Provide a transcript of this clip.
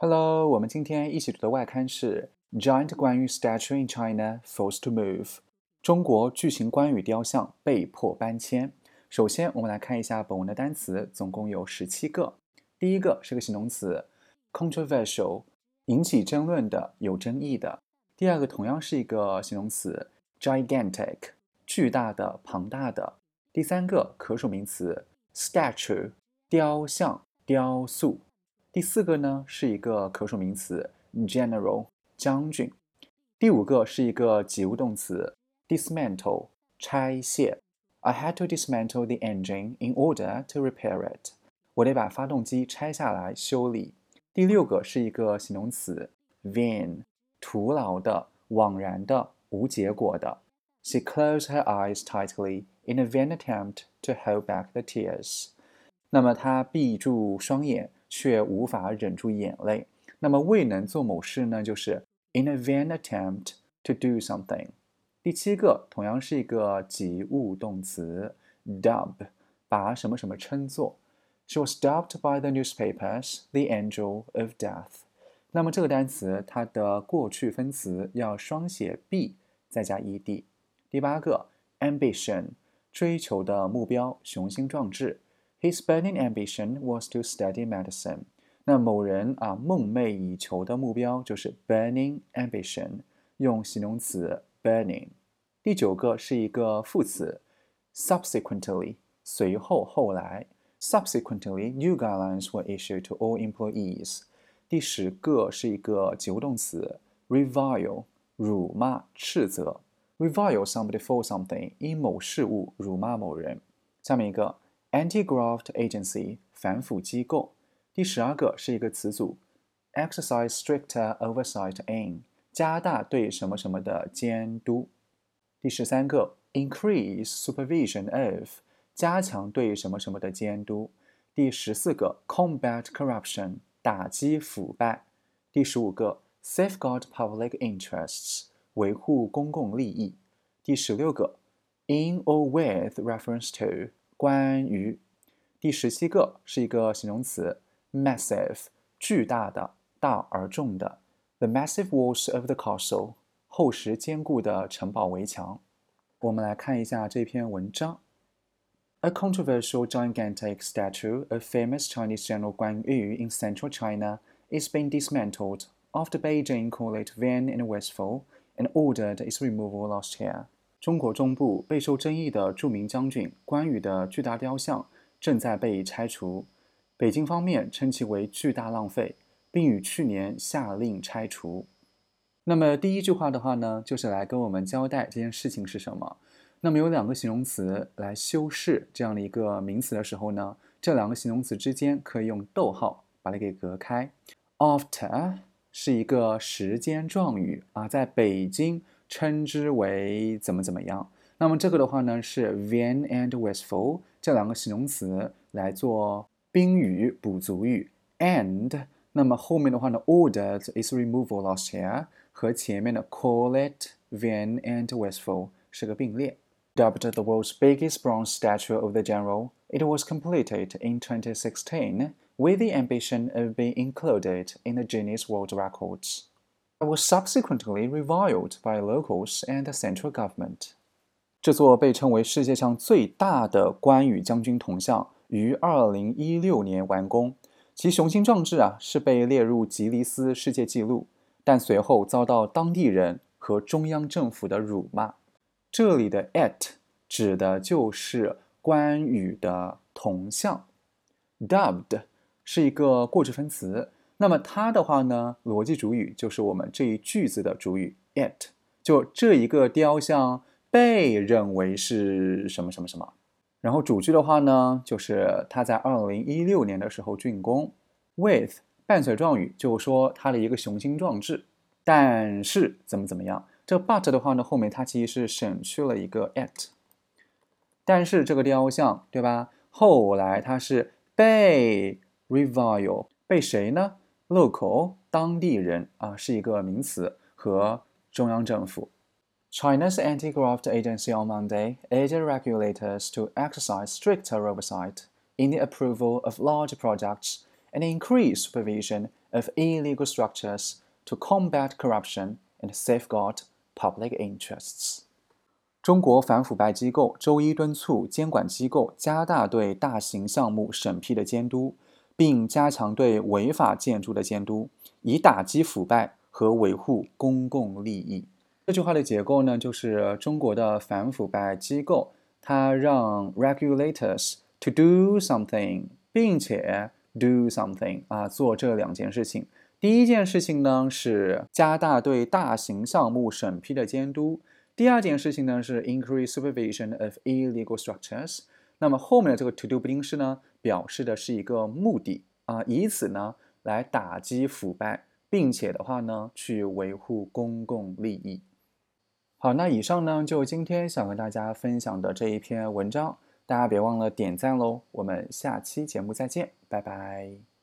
Hello，我们今天一起读的外刊是 Giant 关于 Statue in China Forced to Move，中国巨型关羽雕像被迫搬迁。首先，我们来看一下本文的单词，总共有十七个。第一个是个形容词，controversial，引起争论的、有争议的。第二个同样是一个形容词，gigantic，巨大的、庞大的。第三个可数名词，statue，雕像、雕塑。第四个呢是一个可数名词，general 将军。第五个是一个及物动词，dismantle 拆卸。I had to dismantle the engine in order to repair it。我得把发动机拆下来修理。第六个是一个形容词，vain 徒劳的、枉然的、无结果的。She closed her eyes tightly in a vain attempt to hold back the tears。那么她闭住双眼。 却无法忍住眼泪。那么未能做某事呢？就是 in a vain attempt to do something。第七个同样是一个及物动词，dub，把什么什么称作。She was dubbed by the newspapers the angel of death。那么这个单词它的过去分词要双写 b 再加 ed。第八个 ambition，追求的目标，雄心壮志。His burning ambition was to study medicine。那某人啊，梦寐以求的目标就是 burning ambition，用形容词 burning。第九个是一个副词，subsequently，随后后来。Subsequently, new guidelines were issued to all employees。第十个是一个及物动词，revile，辱骂、斥责。Revile somebody for something，因某事物辱骂某人。下面一个。 Anti-graft agency 反腐机构。第十二个是一个词组，exercise stricter oversight in 加大对什么什么的监督。第十三个，increase supervision of 加强对什么什么的监督。第十四个，combat corruption 打击腐败。第十五个，safeguard public interests 维护公共利益。第十六个，in or with reference to 关于第十七个是一个形容词，massive，巨大的、大而重的。The massive walls of the castle，厚实坚固的城堡围墙。我们来看一下这篇文章。A controversial gigantic statue of famous Chinese General Guan Yu in central China is being dismantled after Beijing called it vain and wasteful and ordered its removal last year. 中国中部备受争议的著名将军关羽的巨大雕像正在被拆除，北京方面称其为巨大浪费，并于去年下令拆除。那么第一句话的话呢，就是来跟我们交代这件事情是什么。那么有两个形容词来修饰这样的一个名词的时候呢，这两个形容词之间可以用逗号把它给隔开。After 是一个时间状语啊，在北京。称之为怎么怎么样？那么这个的话呢，是 vain and wasteful 这两个形容词来做宾语补足语，and 那么后面的话呢，ordered its removal last year 和前面的 call it vain and wasteful 是个并列。Dubbed the world's biggest bronze statue of the general, it was completed in 2016 with the ambition of being included in the Guinness World Records Was subsequently reviled by locals and the central government。这座被称为世界上最大的关羽将军铜像于2016年完工，其雄心壮志啊是被列入吉尼斯世界纪录，但随后遭到当地人和中央政府的辱骂。这里的 at 指的就是关羽的铜像，dubbed 是一个过去分词。那么它的话呢，逻辑主语就是我们这一句子的主语 it，就这一个雕像被认为是什么什么什么。然后主句的话呢，就是它在二零一六年的时候竣工。with 伴随状语就说它的一个雄心壮志，但是怎么怎么样？这 but 的话呢，后面它其实是省去了一个 it。但是这个雕像对吧？后来它是被 revile，被谁呢 ？local 当地人啊是一个名词和中央政府。China's anti-graft agency on Monday urged regulators to exercise stricter oversight in the approval of large projects and increase supervision of illegal structures to combat corruption and safeguard public interests。中国反腐败机构周一敦促监管机构加大对大型项目审批的监督， 并加强对违法建筑的监督，以打击腐败和维护公共利益。这句话的结构呢，就是中国的反腐败机构，它让 regulators to do something，并且 do something 啊，做这两件事情。第一件事情呢是加大对大型项目审批的监督。第二件事情呢是 increase supervision of illegal structures。那么后面的这个 to do 不定式呢，表示的是一个目的啊，以此呢来打击腐败，并且的话呢去维护公共利益。好，那以上呢就今天想跟大家分享的这一篇文章，大家别忘了点赞喽。我们下期节目再见，拜拜。